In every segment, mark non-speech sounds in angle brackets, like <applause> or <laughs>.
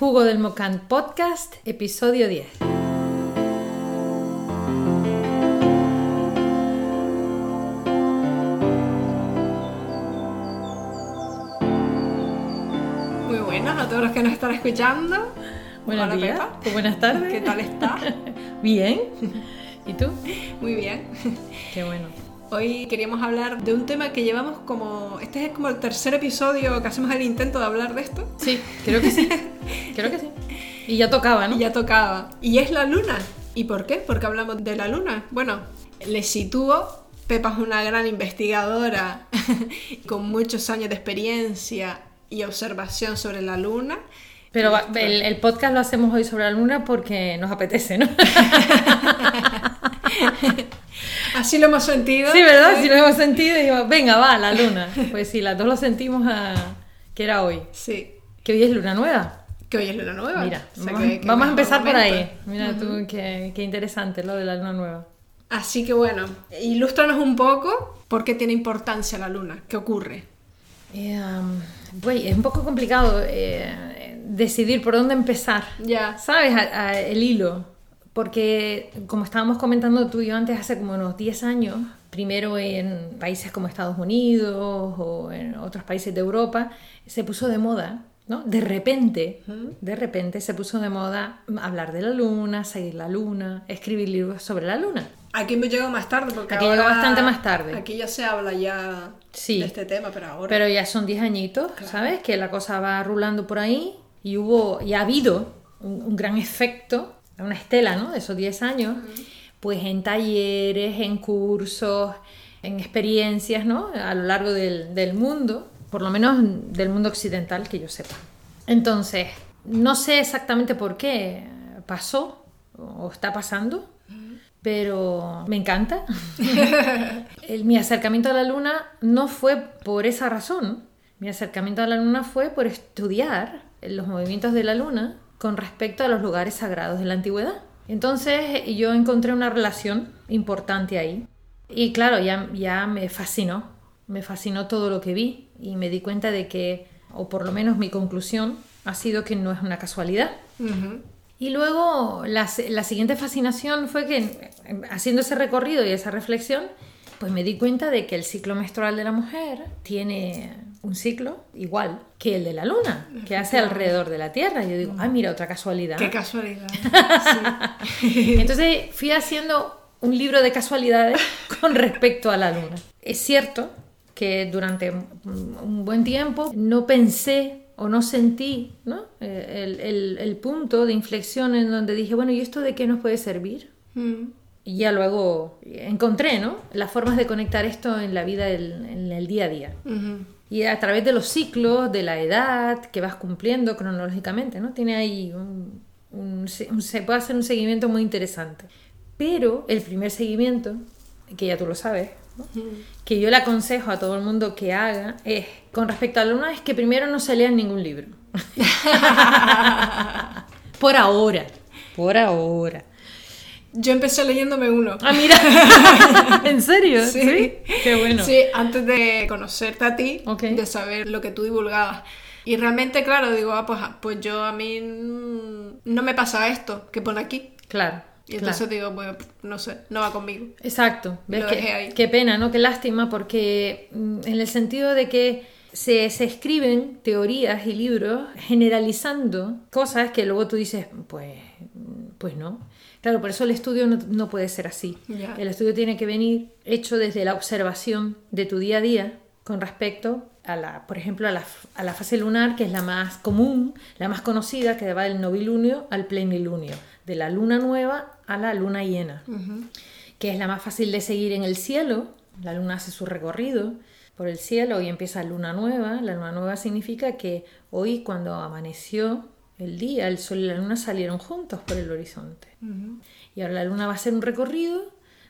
Jugo del Mocán Podcast, episodio 10. Muy buenas a todos los que nos están escuchando. Buenos Hola, días, Pepa. buenas tardes. ¿Qué tal estás? <laughs> Bien. ¿Y tú? Muy bien. Qué bueno. Hoy queríamos hablar de un tema que llevamos como... Este es como el tercer episodio que hacemos el intento de hablar de esto. Sí, creo que sí. <laughs> Creo que sí. Y ya tocaba, ¿no? Y ya tocaba. Y es la luna. ¿Y por qué? Porque hablamos de la luna. Bueno, les sitúo. Pepa es una gran investigadora <laughs> con muchos años de experiencia y observación sobre la luna. Pero el, el podcast lo hacemos hoy sobre la luna porque nos apetece, ¿no? <laughs> Así lo hemos sentido. Sí, ¿verdad? Si lo hemos sentido y digo, venga, va, la luna. Pues sí, las dos lo sentimos a... que era hoy. Sí. Que hoy es luna nueva. Que hoy es luna nueva. Mira, O sea, vamos, que- que vamos a empezar por ahí. Mira tú, qué, qué interesante lo de la luna nueva. Así que bueno, ilústranos un poco por qué tiene importancia la luna, qué ocurre. Eh, um, es un poco complicado eh, decidir por dónde empezar. Ya. ¿Sabes? A- a- el hilo. Porque, como estábamos comentando tú y yo antes, hace como unos 10 años, primero en países como Estados Unidos o en otros países de Europa, se puso de moda, ¿no? De repente, de repente se puso de moda hablar de la luna, seguir la luna, escribir libros sobre la luna. Aquí me llegó más tarde porque Aquí ahora- llegó bastante más tarde. Aquí ya se habla ya Sí. de este tema, pero ahora. Pero ya son 10 añitos, ¿sabes? Que la cosa va rulando por ahí y hubo, y ha habido un, un gran efecto, una estela, ¿no? De esos 10 años, pues en talleres, en cursos, en experiencias, ¿no? A lo largo del, del mundo, por lo menos del mundo occidental, que yo sepa. Entonces, no sé exactamente por qué pasó o está pasando, pero me encanta. <laughs> El- mi acercamiento a la luna no fue por esa razón. Mi acercamiento a la luna fue por estudiar los movimientos de la luna con respecto a los lugares sagrados de la antigüedad. Entonces yo encontré una relación importante ahí. Y claro, ya, ya me fascinó. Me fascinó todo lo que vi y me di cuenta de que, o por lo menos mi conclusión, ha sido que no es una casualidad. Y luego la, la siguiente fascinación fue que haciendo ese recorrido y esa reflexión, pues me di cuenta de que el ciclo menstrual de la mujer tiene un ciclo igual que el de la luna, que hace alrededor de la Tierra. Y yo digo, ah, mira, otra casualidad. Qué casualidad. <laughs> Entonces fui haciendo un libro de casualidades <laughs> con respecto a la luna. Es cierto que durante un buen tiempo no pensé o no sentí ¿no? Eh, El, el- el punto de inflexión en donde dije, bueno, ¿y esto de qué nos puede servir? Mm. Y ya luego encontré ¿no? las formas de conectar esto en la vida, del- en el día a día. Y a través de los ciclos, de la edad que vas cumpliendo cronológicamente, ¿no? Tiene ahí un, un- un- se puede hacer un seguimiento muy interesante. Pero el primer seguimiento, que ya tú lo sabes, ¿no? que yo le aconsejo a todo el mundo que haga, es, con respecto a la luna, es que primero no se lean ningún libro. <laughs> <laughs> por ahora, por ahora. Yo empecé leyéndome uno. Ah, mira, <laughs> ¿en serio? Sí. Qué bueno. Sí, antes de conocerte a ti, de saber lo que tú divulgabas. Y realmente, claro, digo, ah, pues, pues yo a mí no me pasa esto que pone aquí. Claro. Y claro. entonces digo, pues no sé, no va conmigo. Exacto, ves Lo qué, ahí. qué pena, ¿no? Qué lástima, porque mm, en el sentido de que se, se escriben teorías y libros generalizando cosas que luego tú dices, pues, pues no. Claro, por eso el estudio no, no puede ser así. El estudio tiene que venir hecho desde la observación de tu día a día con respecto a la, por ejemplo, a la, a la fase lunar, que es la más común, la más conocida, que va del novilunio al plenilunio, de la luna nueva a la luna llena que es la más fácil de seguir en el cielo. La luna hace su recorrido por el cielo y empieza luna nueva. La luna nueva significa que hoy cuando amaneció el día, el sol y la luna salieron juntos por el horizonte. Y ahora la luna va a hacer un recorrido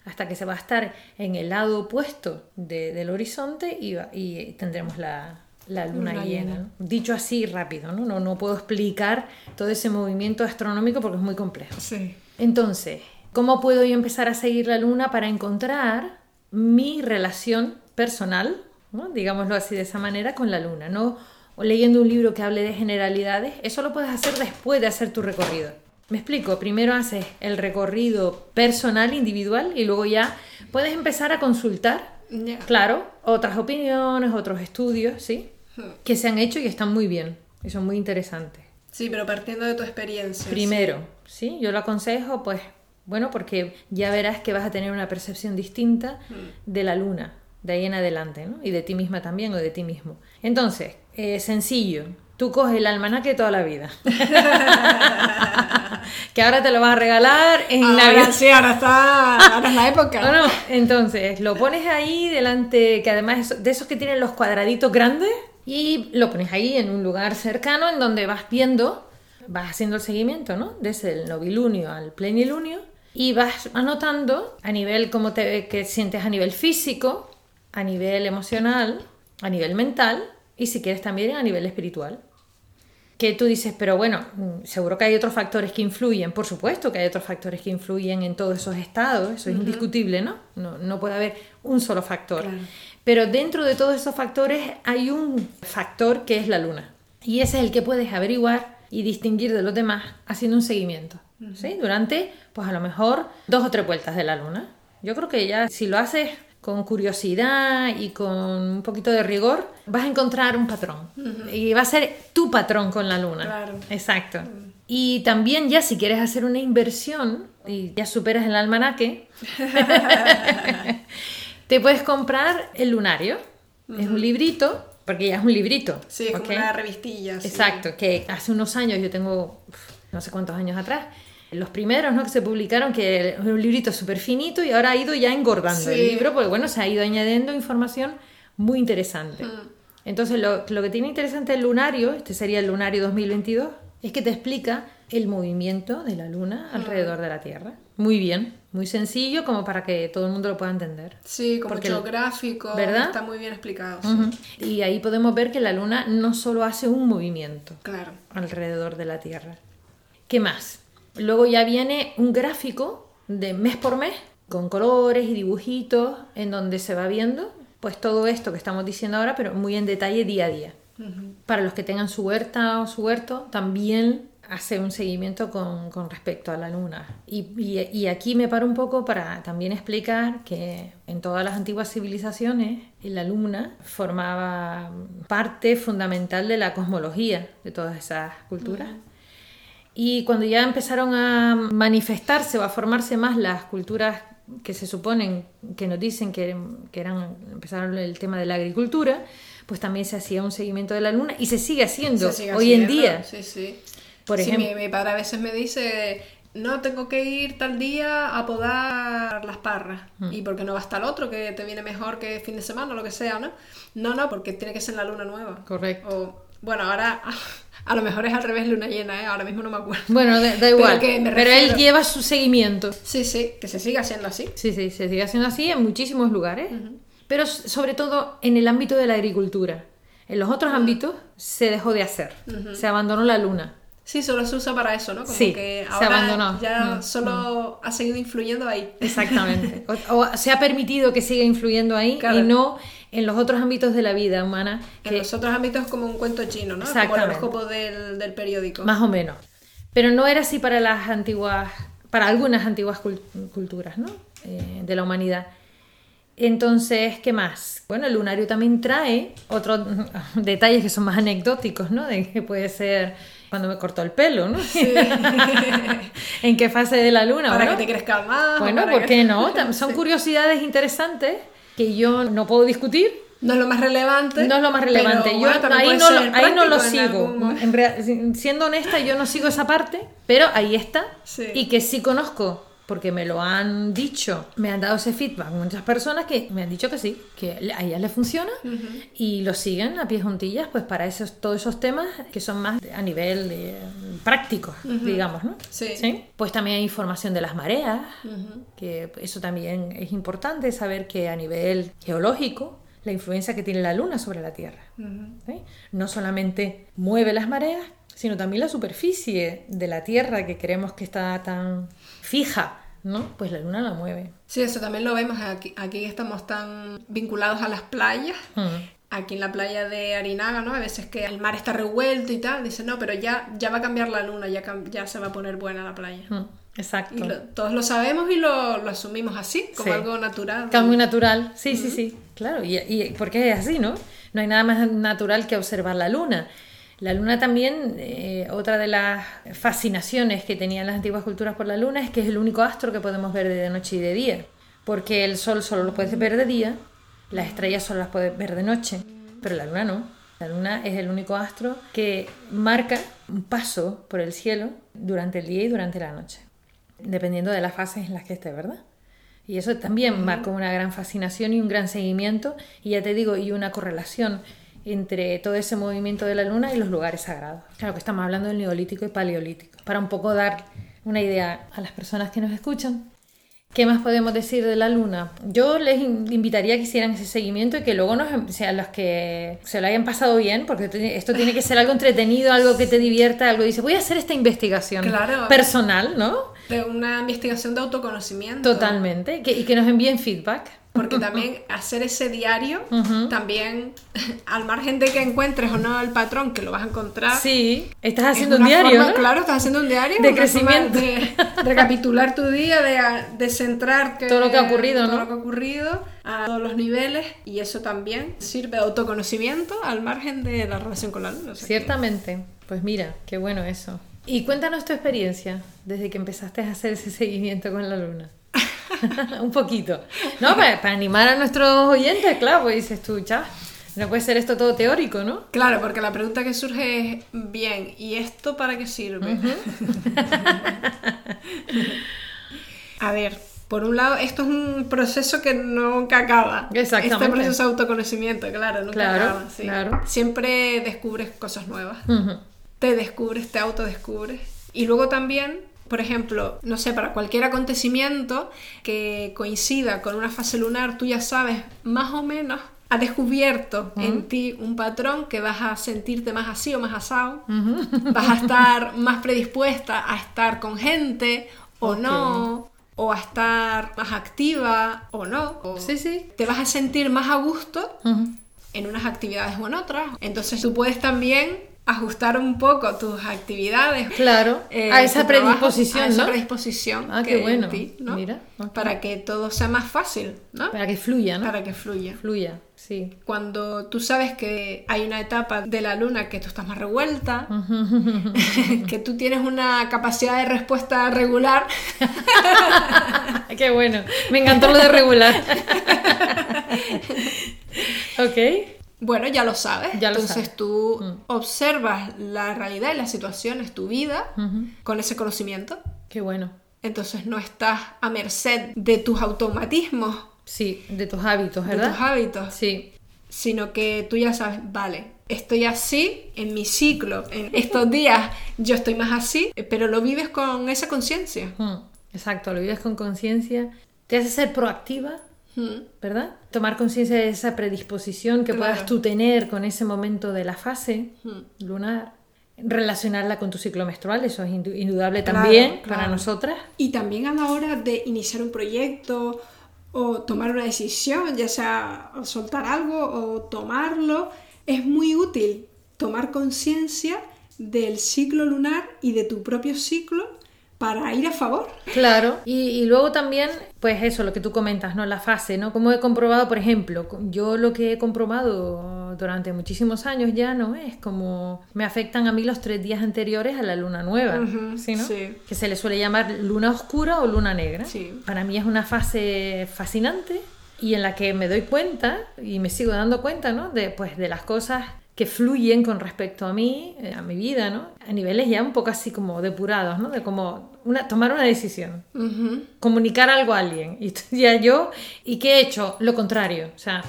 hasta que se va a estar en el lado opuesto de- del horizonte y, va- y tendremos la, la luna, Luna llena. Dicho así rápido, ¿no? ¿no? No puedo explicar todo ese movimiento astronómico porque es muy complejo. Sí. Entonces, ¿cómo puedo yo empezar a seguir la luna para encontrar mi relación personal, ¿no? digámoslo así de esa manera, con la luna? No o leyendo un libro que hable de generalidades, eso lo puedes hacer después de hacer tu recorrido. Me explico, primero haces el recorrido personal, individual, y luego ya puedes empezar a consultar, claro, otras opiniones, otros estudios, ¿sí? Que se han hecho y están muy bien, y son muy interesantes. Sí, pero partiendo de tu experiencia. Primero, ¿sí? Yo lo aconsejo, pues, bueno, porque ya verás que vas a tener una percepción distinta de la luna, de ahí en adelante, ¿no? Y de ti misma también o de ti mismo. Entonces, eh, sencillo, tú coges el almanaque toda la vida. <laughs> que ahora te lo vas a regalar en Ahora Navidad. sí, ahora está. Ahora es la época. <laughs> No, no, entonces lo pones ahí delante, que además es de esos que tienen los cuadraditos grandes, y lo pones ahí en un lugar cercano en donde vas viendo, vas haciendo el seguimiento, ¿no? Desde el novilunio al plenilunio, y vas anotando a nivel como te que sientes a nivel físico, a nivel emocional, a nivel mental, y si quieres también a nivel espiritual que tú dices, pero bueno, seguro que hay otros factores que influyen, por supuesto que hay otros factores que influyen en todos esos estados, eso es indiscutible, ¿no? ¿no? No puede haber un solo factor. Claro. Pero dentro de todos esos factores hay un factor que es la luna. Y ese es el que puedes averiguar y distinguir de los demás haciendo un seguimiento, ¿sí? Durante, pues a lo mejor, dos o tres vueltas de la luna. Yo creo que ya si lo haces con curiosidad y con un poquito de rigor, vas a encontrar un patrón. Y va a ser tu patrón con la luna. Claro. Exacto. Y también ya si quieres hacer una inversión y ya superas el almanaque, <laughs> te puedes comprar el lunario. Es un librito, porque ya es un librito. Sí, es una revistilla. sí. Exacto, que hace unos años, yo tengo no sé cuántos años atrás, los primeros ¿no? que se publicaron, que es un librito súper finito y ahora ha ido ya engordando el libro, porque bueno, se ha ido añadiendo información muy interesante. Entonces, lo, lo que tiene interesante el lunario, este sería el lunario 2022, es que te explica el movimiento de la luna alrededor de la Tierra. Muy bien, muy sencillo como para que todo el mundo lo pueda entender. Sí, como Porque- mucho gráfico. ¿verdad? Está muy bien explicado. sí. Y ahí podemos ver que la luna no solo hace un movimiento, Claro. alrededor de la Tierra. ¿Qué más? Luego ya viene un gráfico de mes por mes con colores y dibujitos en donde se va viendo pues todo esto que estamos diciendo ahora, pero muy en detalle día a día. Para los que tengan su huerta o su huerto, también hace un seguimiento con, con respecto a la luna. Y, y- y aquí me paro un poco para también explicar que en todas las antiguas civilizaciones la luna formaba parte fundamental de la cosmología de todas esas culturas. Y cuando ya empezaron a manifestarse o a formarse más las culturas que se suponen, que nos dicen que, que eran, empezaron el tema de la agricultura, pues también se hacía un seguimiento de la luna y se sigue haciendo Se sigue hoy en día. Sí, sí. Por Sí, ejemplo- mi, mi padre a veces me dice, no, tengo que ir tal día a podar las parras. Mm. ¿Y por qué no va hasta el otro, que te viene mejor que fin de semana o lo que sea, no? No, no, porque tiene que ser la luna nueva. Correcto. O, bueno, ahora <laughs> a lo mejor es al revés luna llena, ¿eh? Ahora mismo no me acuerdo. Bueno, da, da igual. que me Pero él lleva su seguimiento. Sí, sí, que se siga haciendo así. Sí, sí, se sigue haciendo así en muchísimos lugares, pero sobre todo en el ámbito de la agricultura. En los otros ámbitos se dejó de hacer, se abandonó la luna. Sí, solo se usa para eso, ¿no? Como Sí, que se ahora abandonó. ya Mm, solo ha seguido influyendo ahí. Exactamente. <laughs> O, o se ha permitido que siga influyendo ahí Claro. y no en los otros ámbitos de la vida humana, En que los otros ámbitos como un cuento chino, ¿no? Como el horóscopo del, del periódico. más o menos. Pero no era así para las antiguas, para algunas antiguas cul- culturas, ¿no? Eh, de la humanidad. Entonces, ¿qué más? Bueno, el lunario también trae otros <laughs> detalles que son más anecdóticos, ¿no? De que puede ser cuando me cortó el pelo, ¿no? <laughs> en qué fase de la luna, para bueno, que te crezca más. Bueno, ¿por que- qué no? <laughs> Son curiosidades interesantes que yo no puedo discutir. No es lo más relevante. No es lo más relevante. pero yo bueno, ahí, no lo, ahí no lo en sigo. En siendo honesta, yo no sigo esa parte, pero ahí está. Sí. Y que sí conozco, porque me lo han dicho, me han dado ese feedback muchas personas que me han dicho que sí, que a ellas les funciona y lo siguen a pie juntillas, pues para esos, todos esos temas que son más a nivel práctico, digamos, ¿no? Sí. Pues también hay información de las mareas, que eso también es importante saber que a nivel geológico, la influencia que tiene la luna sobre la Tierra. ¿sí? No solamente mueve las mareas, sino también la superficie de la Tierra que creemos que está tan fija, ¿no? Pues la luna la mueve. Sí, eso también lo vemos aquí. Aquí estamos tan vinculados a las playas Mm. aquí en la playa de Arinaga, ¿no? A veces que el mar está revuelto y tal, dicen, no, pero ya, ya va a cambiar la luna, ya, se va a poner buena la playa. Mm, Exacto. Y lo- todos lo sabemos y lo, lo asumimos así, como Sí. algo natural. Cambio natural, sí, sí, sí, claro, y, y porque es así, ¿no? No hay nada más natural que observar la luna. La luna también, eh, otra de las fascinaciones que tenían las antiguas culturas por la luna es que es el único astro que podemos ver de noche y de día, porque el sol solo lo puedes ver de día, las estrellas solo las puedes ver de noche, pero la luna no. La luna es el único astro que marca un paso por el cielo durante el día y durante la noche, dependiendo de las fases en las que esté, ¿verdad? Y eso también marcó una gran fascinación y un gran seguimiento, y ya te digo, y una correlación entre todo ese movimiento de la luna y los lugares sagrados. Claro que estamos hablando del neolítico y paleolítico, para un poco dar una idea a las personas que nos escuchan. ¿Qué más podemos decir de la luna? Yo les in- invitaría a que hicieran ese seguimiento y que luego nos, o sea, los que se lo hayan pasado bien, porque esto tiene que ser algo entretenido, algo que te divierta, algo dice, voy a hacer esta investigación Claro. personal, ¿no? De una investigación de autoconocimiento. Totalmente, que- y que nos envíen feedback. Porque también hacer ese diario, también <laughs> al margen de que encuentres o no el patrón, que lo vas a encontrar. Sí, estás es haciendo un una diario, forma- ¿no? Claro, estás haciendo un diario. De crecimiento. De recapitular tu día, de, de centrarte. Todo lo que ha ocurrido, todo ¿no? lo que ha ocurrido a todos los niveles. Y eso también sirve de autoconocimiento al margen de la relación con la luna. o sea que- Ciertamente. Pues mira, qué bueno eso. Y cuéntanos tu experiencia desde que empezaste a hacer ese <laughs> seguimiento con la luna. <laughs> Un poquito. No, para, para animar a nuestros oyentes, claro, pues dices tú, ya, no puede ser esto todo teórico, ¿no? Claro, porque la pregunta que surge es, bien, ¿y esto para qué sirve? <laughs> A ver, por un lado, esto es un proceso que nunca acaba. Exactamente. Este proceso de autoconocimiento, claro, nunca Claro, acaba. sí. claro. Siempre descubres cosas nuevas. Te descubres, te autodescubres. Y luego también, por ejemplo, no sé, para cualquier acontecimiento que coincida con una fase lunar, tú ya sabes más o menos, has descubierto en ti un patrón que vas a sentirte más así o más asado, <laughs> vas a estar más predispuesta a estar con gente o no, o a estar más activa o no. o Sí, sí. Te vas a sentir más a gusto en unas actividades o en otras. Entonces tú puedes también ajustar un poco tus actividades. Claro, eh, a esa tu trabajo, predisposición, a esa ¿no? predisposición Ah, que qué hay en bueno. ti, ¿no? Mira, ok. Para que todo sea más fácil, ¿no? Para que fluya, ¿no? Para que fluya. Fluya, sí. Cuando tú sabes que hay una etapa de la luna que tú estás más revuelta, <laughs> que tú tienes una capacidad de respuesta regular, <laughs> Qué bueno. Me encantó lo de regular. <laughs> ok. Bueno, ya lo sabes. Ya lo Entonces sabes. Mm. tú observas la realidad y las situaciones, tu vida, con ese conocimiento. Qué bueno. Entonces no estás a merced de tus automatismos, Sí, de tus hábitos, de ¿verdad? tus hábitos, Sí, sino que tú ya sabes, vale, estoy así en mi ciclo, en estos días yo estoy más así, pero lo vives con esa conciencia. Mm, Exacto, lo vives con conciencia, te hace ser proactiva. ¿Verdad? Tomar conciencia de esa predisposición que Claro. puedas tú tener con ese momento de la fase lunar, relacionarla con tu ciclo menstrual, eso es indu- indudable Claro, también para nosotras. Y también a la hora de iniciar un proyecto o tomar una decisión, ya sea soltar algo o tomarlo, es muy útil tomar conciencia del ciclo lunar y de tu propio ciclo para ir a favor. Claro, y, y luego también, pues eso, lo que tú comentas, ¿no? La fase, ¿no? Como he comprobado, por ejemplo, yo lo que he comprobado durante muchísimos años ya, ¿no? Es como me afectan a mí los tres días anteriores a la luna nueva, Ujú, ¿sí, no? sí. Que se le suele llamar luna oscura o luna negra. Sí. Para mí es una fase fascinante y en la que me doy cuenta y me sigo dando cuenta, ¿no? De, pues, de las cosas que fluyen con respecto a mí, eh, a mi vida, ¿no? A niveles ya un poco así como depurados, ¿no? De como una, tomar una decisión comunicar algo a alguien. Y <laughs> ya yo, ¿y qué he hecho? Lo contrario. O sea,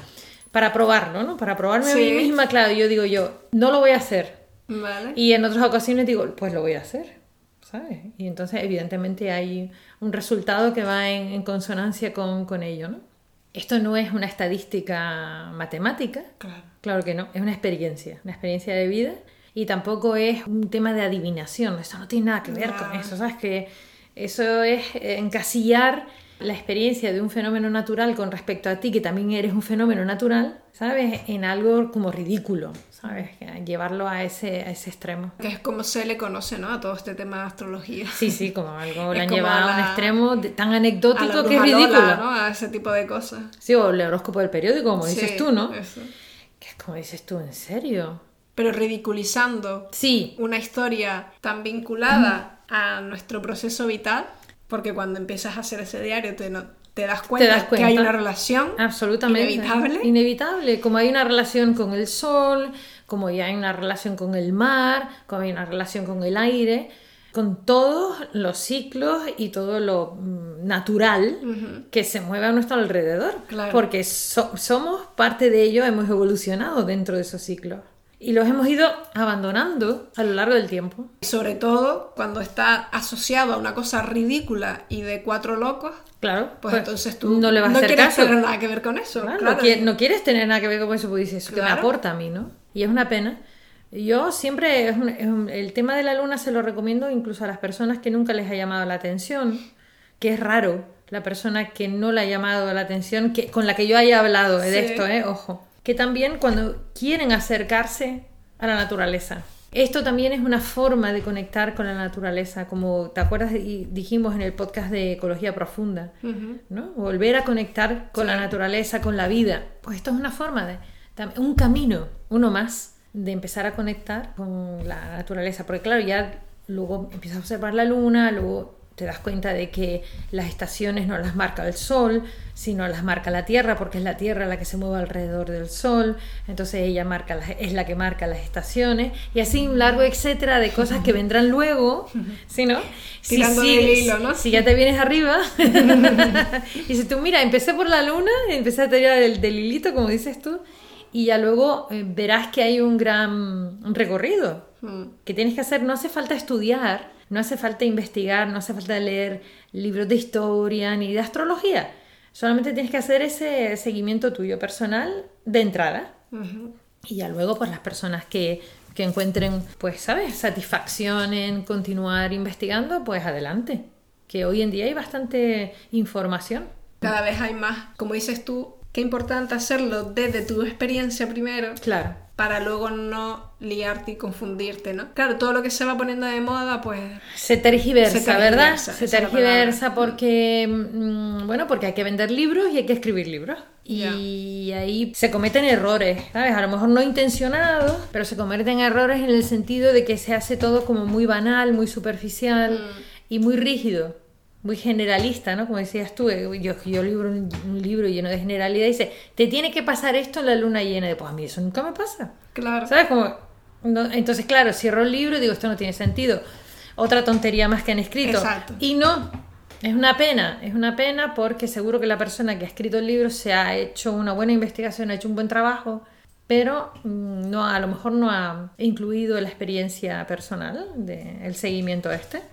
para probarlo, ¿no? Para probarme a mí misma, claro, yo digo yo, no lo voy a hacer. Vale. Y en otras ocasiones digo, pues lo voy a hacer. ¿Sabes? Y entonces, evidentemente, hay un resultado que va en, en consonancia con, con ello, ¿no? Esto no es una estadística matemática, Claro. Claro que no, es una experiencia, una experiencia de vida y tampoco es un tema de adivinación, eso no tiene nada que ver con eso, ¿sabes? Que eso es encasillar la experiencia de un fenómeno natural con respecto a ti, que también eres un fenómeno natural, ¿sabes? En algo como ridículo, ¿sabes? Llevarlo a ese, a ese extremo. Que es como se le conoce, ¿no? A todo este tema de astrología. Sí, sí, como algo lo han llevado a, un extremo tan anecdótico que es ridículo. ¿no? A ese tipo de cosas. Sí, o el horóscopo del periódico, como dices tú, ¿no? Eso. Que es como dices tú, ¿en serio? Pero ridiculizando sí. una historia tan vinculada a nuestro proceso vital, porque cuando empiezas a hacer ese diario te, te, das, cuenta que hay una relación Absolutamente. inevitable. Inevitable, como hay una relación con el sol, como ya hay una relación con el mar, como hay una relación con el aire, con todos los ciclos y todo lo mm, natural que se mueve a nuestro alrededor, porque somos parte de ello, hemos evolucionado dentro de esos ciclos y los hemos ido abandonando a lo largo del tiempo. Sobre todo cuando está asociado a una cosa ridícula y de cuatro locos. Claro. Pues, pues entonces tú no, le vas a hacer quieres tener nada que ver con eso. Claro, No, quieres tener nada que ver con eso, porque dices, eso que me aporta a mí, ¿no? Y es una pena. Yo siempre, el tema de la luna se lo recomiendo incluso a las personas que nunca les ha llamado la atención, que es raro la persona que no le ha llamado la atención, que, con la que yo haya hablado de esto, ¿eh? Ojo que también cuando quieren acercarse a la naturaleza. Esto también es una forma de conectar con la naturaleza, como te acuerdas dijimos en el podcast de Ecología Profunda, ¿no? Volver a conectar con la naturaleza, con la vida. Pues esto es una forma de, un camino, uno más, de empezar a conectar con la naturaleza. Porque claro, ya luego empiezas a observar la luna, luego te das cuenta de que las estaciones no las marca el sol, sino las marca la Tierra, porque es la Tierra la que se mueve alrededor del sol, entonces ella marca es la que marca las estaciones, y así un largo etcétera de cosas que vendrán luego, <laughs> ¿sí no? Si, hilo, ¿no? si ya te vienes arriba, <laughs> y si tú, mira, empecé por la luna, empecé a tirar del, del hilito, como dices tú, y ya luego eh, verás que hay un gran recorrido. Que tienes que hacer, no hace falta estudiar, no hace falta investigar, no hace falta leer libros de historia ni de astrología. Solamente tienes que hacer ese seguimiento tuyo personal de entrada. Y ya luego, pues las personas que, que encuentren, pues, ¿sabes?, satisfacción en continuar investigando, pues adelante. Que hoy en día hay bastante información. Cada vez hay más, como dices tú, qué importante hacerlo desde tu experiencia primero. Claro para luego no liarte y confundirte, ¿no? Claro, todo lo que se va poniendo de moda, pues... Se tergiversa, ¿verdad? Se tergiversa porque, mm, bueno, porque hay que vender libros y hay que escribir libros. Y ahí se cometen errores, ¿sabes? A lo mejor no intencionados, pero se cometen errores en el sentido de que se hace todo como muy banal, muy superficial mm. y muy rígido muy generalista, ¿no? Como decías tú, eh, yo, yo libro un, libro lleno de generalidad y dice, te tiene que pasar esto en la luna llena. de, pues a mí eso nunca me pasa. Claro. ¿Sabes? Como, entonces, claro, cierro el libro y digo, esto no tiene sentido. Otra tontería más que han escrito. Exacto. Y no, es una pena, es una pena porque seguro que la persona que ha escrito el libro se ha hecho una buena investigación, ha hecho un buen trabajo, pero mm, no, a lo mejor no ha incluido la experiencia personal del seguimiento este.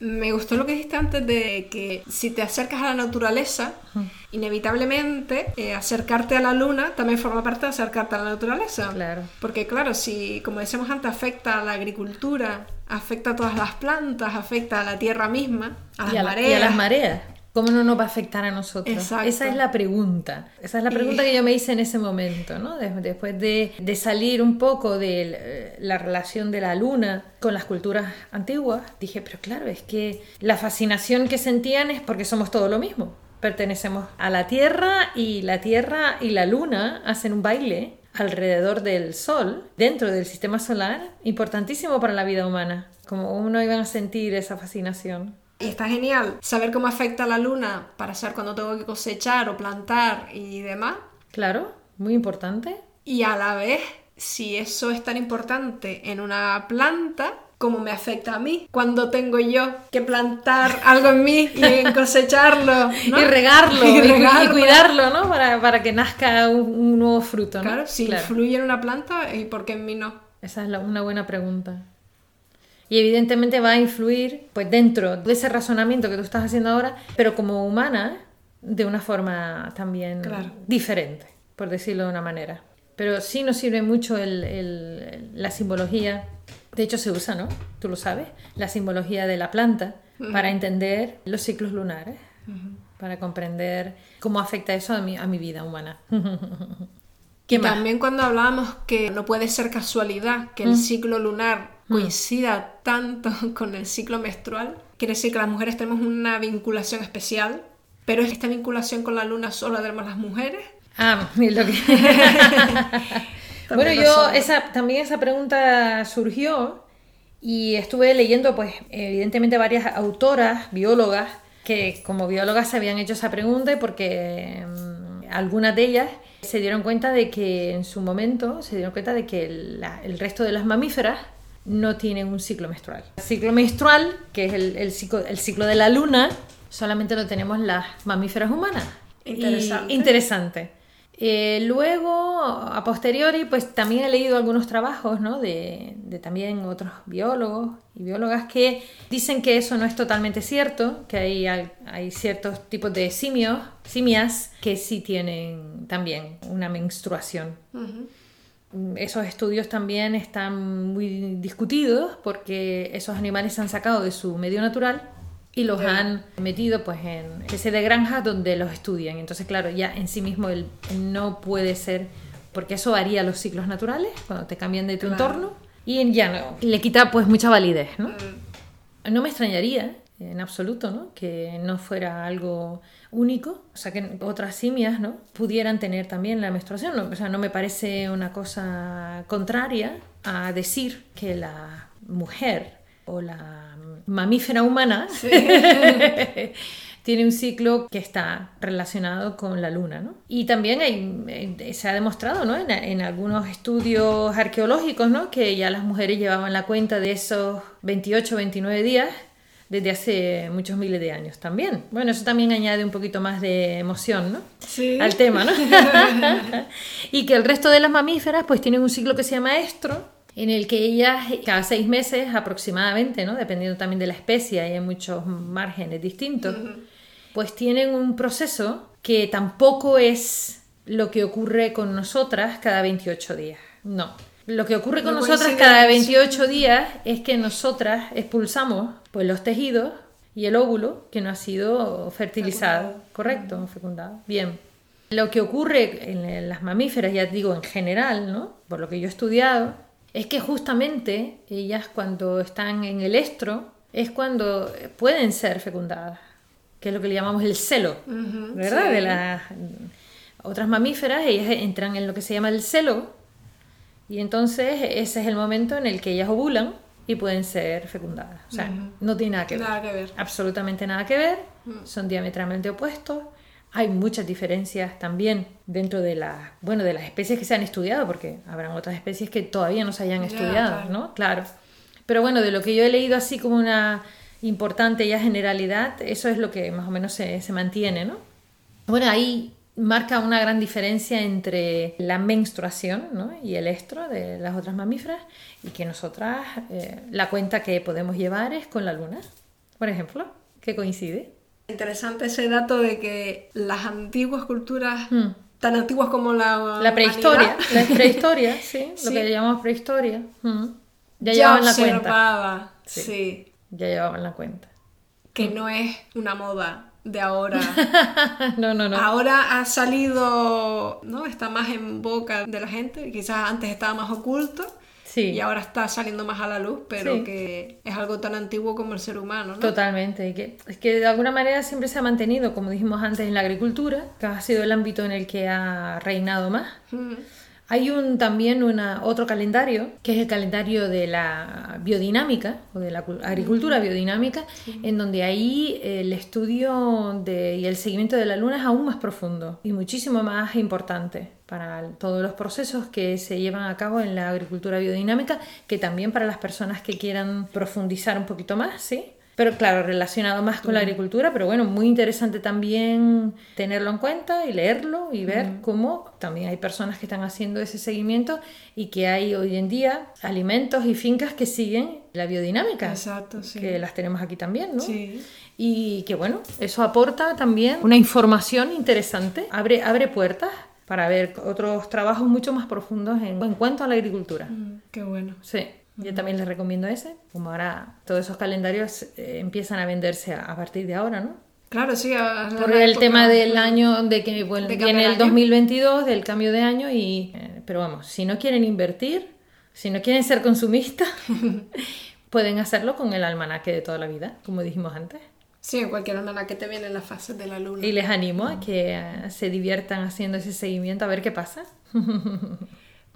Me gustó lo que dijiste antes de que si te acercas a la naturaleza, inevitablemente eh, acercarte a la luna también forma parte de acercarte a la naturaleza. Claro. Porque claro, si como decíamos antes afecta a la agricultura, afecta a todas las plantas, afecta a la tierra misma, a las mareas. y a las mareas. ¿Cómo no nos va a afectar a nosotros? Exacto. Esa es la pregunta. Esa es la pregunta que yo me hice en ese momento, ¿no? Después de, de salir un poco de eh, la relación de la luna con las culturas antiguas, dije, pero claro, es que la fascinación que sentían es porque somos todo lo mismo. Pertenecemos a la Tierra y la Tierra y la Luna hacen un baile alrededor del Sol, dentro del sistema solar, importantísimo para la vida humana. Como uno iba a sentir esa fascinación. Y está genial saber cómo afecta la luna para saber cuando tengo que cosechar o plantar y demás. Claro, muy importante. Y a la vez, si eso es tan importante en una planta, ¿cómo me afecta a mí cuando tengo yo que plantar algo en mí y <laughs> cosecharlo y regarlo <laughs> y, cuidarlo ¿no? para, para, que nazca un, nuevo fruto ¿no? claro si influye en una planta y por qué en mí no esa es una buena pregunta y evidentemente va a influir pues dentro de ese razonamiento que tú estás haciendo ahora, pero como humana, de una forma también diferente, por decirlo de una manera. Pero sí nos sirve mucho el, la simbología, de hecho se usa, ¿no? Tú lo sabes, la simbología de la planta para entender los ciclos lunares. para comprender cómo afecta eso a mi, a mi vida humana. <laughs> Y también cuando hablábamos que no puede ser casualidad que el Mm. ciclo lunar coincida tanto <laughs> con el ciclo menstrual, quiere decir que las mujeres tenemos una vinculación especial, pero esta vinculación con la luna solo la tenemos las mujeres. Ah, <laughs> lo que... <laughs> bueno, yo esa, también esa pregunta surgió y estuve leyendo, pues, evidentemente varias autoras, biólogas, que como biólogas se habían hecho esa pregunta y porque mm, algunas de ellas se dieron cuenta de que en su momento se dieron cuenta de que la- el resto de las mamíferas no tienen un ciclo menstrual. El ciclo menstrual, que es el, el ciclo, el ciclo de la luna, solamente lo tenemos las mamíferas humanas. Y- Interesante. interesante. Eh, luego, a posteriori, pues también he leído algunos trabajos ¿no? de, de también otros biólogos y biólogas que dicen que eso no es totalmente cierto, que hay, hay ciertos tipos de simios, simias que sí tienen también una menstruación. Esos estudios también están muy discutidos porque esos animales se han sacado de su medio natural y los han metido pues en especie de granjas donde los estudian. Entonces, claro, ya en sí mismo el, no puede ser, porque eso varía los ciclos naturales cuando te cambian de tu Claro. entorno y ya no, le quita pues mucha validez, ¿no? Mm, No me extrañaría en absoluto, ¿no? Que no fuera algo único, o sea, que otras simias, ¿no? Pudieran tener también la menstruación, ¿no? o sea, no me parece una cosa contraria a decir que la mujer o la mamífera humana <laughs> tiene un ciclo que está relacionado con la luna, ¿no? Y también hay- eh, se ha demostrado, ¿no? En, en algunos estudios arqueológicos, ¿no? Que ya las mujeres llevaban la cuenta de esos 28, 29 días desde hace muchos miles de años también. Bueno, eso también añade un poquito más de emoción, ¿no? Sí. Al tema, ¿no? <laughs> <laughs> y que el resto de las mamíferas pues tienen un ciclo que se llama estro, en el que ellas cada seis meses aproximadamente, ¿no? Dependiendo también de la especie, hay muchos márgenes distintos, pues tienen un proceso que tampoco es lo que ocurre con nosotras cada 28 días. No. Lo que ocurre con No nosotras cada en el 28 días es que nosotras expulsamos pues los tejidos y el óvulo que no ha sido fertilizado, Fecundado. correcto, fecundado. Bien. Lo que ocurre en las mamíferas, ya digo en general, ¿no? Por lo que yo he estudiado, es que justamente ellas cuando están en el estro es cuando pueden ser fecundadas, que es lo que le llamamos el celo, Ujú, ¿verdad? sí. De las otras mamíferas, ellas entran en lo que se llama el celo y entonces ese es el momento en el que ellas ovulan y pueden ser fecundadas. O sea, no tiene nada que ver. Nada que ver. Absolutamente nada que ver. Son diametralmente opuestos. Hay muchas diferencias también dentro de las, bueno, de las especies que se han estudiado, porque habrán otras especies que todavía no se hayan Ya, estudiado, claro. ¿no? Claro. Pero bueno, de lo que yo he leído así como una importante ya generalidad, eso es lo que más o menos se, se mantiene, ¿no? Bueno, ahí marca una gran diferencia entre la menstruación ¿no? y el estro de las otras mamíferas y que nosotras eh, la cuenta que podemos llevar es con la luna, por ejemplo, que coincide. Interesante ese dato de que las antiguas culturas, Mm. tan antiguas como la La prehistoria, humanidad, la <laughs> prehistoria, sí, lo Sí. que llamamos prehistoria. mm, Ya, ya, llevaban la cuenta. Sí. sí, Ya llevaban la cuenta. que no es una moda de ahora. <laughs> no, no, no. Ahora ha salido, ¿no? Está más en boca de la gente, quizás antes estaba más oculto Sí. y ahora está saliendo más a la luz, pero Sí. que es algo tan antiguo como el ser humano, ¿no? Totalmente, y que, es que de alguna manera siempre se ha mantenido, como dijimos antes, en la agricultura, que ha sido el ámbito en el que ha reinado más. Mm, Hay un, también una, otro calendario, que es el calendario de la biodinámica, o de la cul- agricultura biodinámica, en donde ahí el estudio de, y el seguimiento de la luna es aún más profundo y muchísimo más importante para todos los procesos que se llevan a cabo en la agricultura biodinámica, que también para las personas que quieran profundizar un poquito más, ¿sí? Pero claro, relacionado más con la agricultura, pero bueno, muy interesante también tenerlo en cuenta y leerlo y ver cómo también hay personas que están haciendo ese seguimiento y que hay hoy en día alimentos y fincas que siguen la biodinámica. Exacto, sí. Que las tenemos aquí también, ¿no? Sí. Y que bueno, eso aporta también una información interesante, abre, abre puertas para ver otros trabajos mucho más profundos en, en cuanto a la agricultura. Mm, Qué bueno. Sí, yo también les recomiendo ese. Como ahora todos esos calendarios eh, empiezan a venderse a, a partir de ahora, ¿no? Claro, sí. a- Por el época- tema del año, de que bueno, De viene el año. 2022, del cambio de año, y eh, pero vamos, si no quieren invertir, si no quieren ser consumistas, <laughs> pueden hacerlo con el almanaque de toda la vida, como dijimos antes. Sí, en cualquier manera que te vienen las fases de la luna. Y les animo a que eh, se diviertan haciendo ese seguimiento a ver qué pasa. <laughs>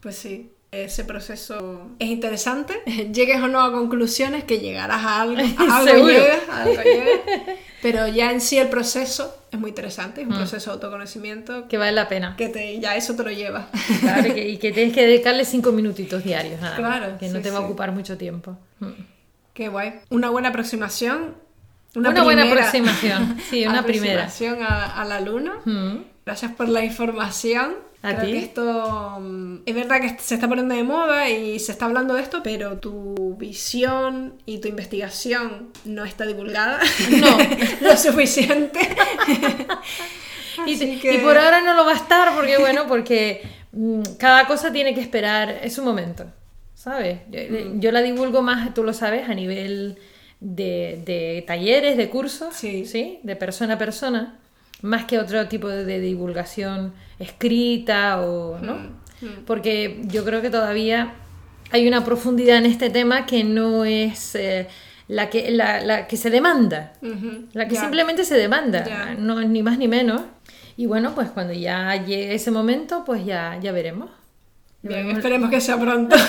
Pues sí, ese proceso es interesante. <laughs> Llegues o no a conclusiones, que llegarás a algo. <laughs> A algo llegas, a algo. <laughs> Pero ya en sí el proceso es muy interesante, es Mm. un proceso de autoconocimiento Que vale la pena. que te, ya eso te lo lleva. Claro, y que, y que tienes que dedicarle cinco minutitos diarios, nada más, Claro, que no sí, te va a ocupar mucho tiempo. Mm. Qué guay. Una buena aproximación. Una, buena aproximación, sí, una primera. aproximación a, a la luna. Mm. Gracias por la información. A Creo que esto mm, es verdad que se está poniendo de moda y se está hablando de esto, pero tu visión y tu investigación no está divulgada. No. <laughs> lo suficiente. <laughs> Y, por ahora no lo va a estar porque, bueno, porque mm, cada cosa tiene que esperar es su momento, ¿sabes? Yo, Mm. yo la divulgo más, tú lo sabes, a nivel de, de talleres, de cursos, Sí. De persona a persona, más que otro tipo de, de divulgación escrita o, ¿no? Mm, Porque yo creo que todavía hay una profundidad en este tema que no es eh, la, que, la, la que se demanda. Ujú, La que ya. simplemente se demanda, Ya. no ni más ni menos. Y bueno, pues cuando ya llegue ese momento, pues ya, ya veremos. Bien, veremos. esperemos que sea pronto. <laughs> <laughs>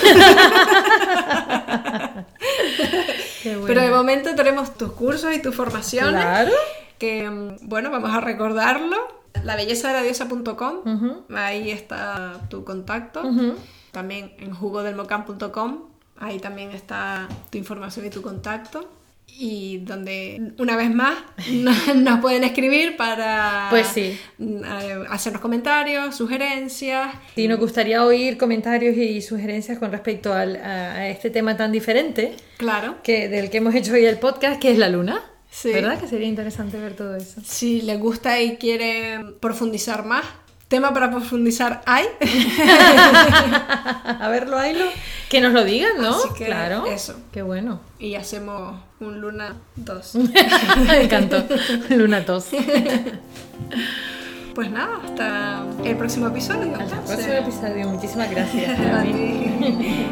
Bueno. Pero de momento tenemos tus cursos y tus formaciones. Claro. Que, mm, bueno, vamos a recordarlo. La belleza de la diosa.com. Ahí está tu contacto. También en jugodelmocam.com. Ahí también está tu información y tu contacto. Y donde, una vez más, <laughs> nos, pueden escribir para Pues sí. eh, hacernos comentarios, sugerencias. Si nos gustaría oír comentarios y sugerencias con respecto al- a este tema tan diferente Claro. que del que hemos hecho hoy el podcast, que es la luna. Sí. ¿Verdad? Que sería interesante ver todo eso. Si les gusta y quieren profundizar más, tema para profundizar hay. <laughs> a verlo, Ailo. Que nos lo digan, ¿no? Así que claro. eso. Qué bueno. y hacemos un Luna 2. <laughs> Me encantó. Luna tos. Pues nada, hasta el próximo episodio. Hasta el próximo episodio. Muchísimas gracias. <laughs> A ti.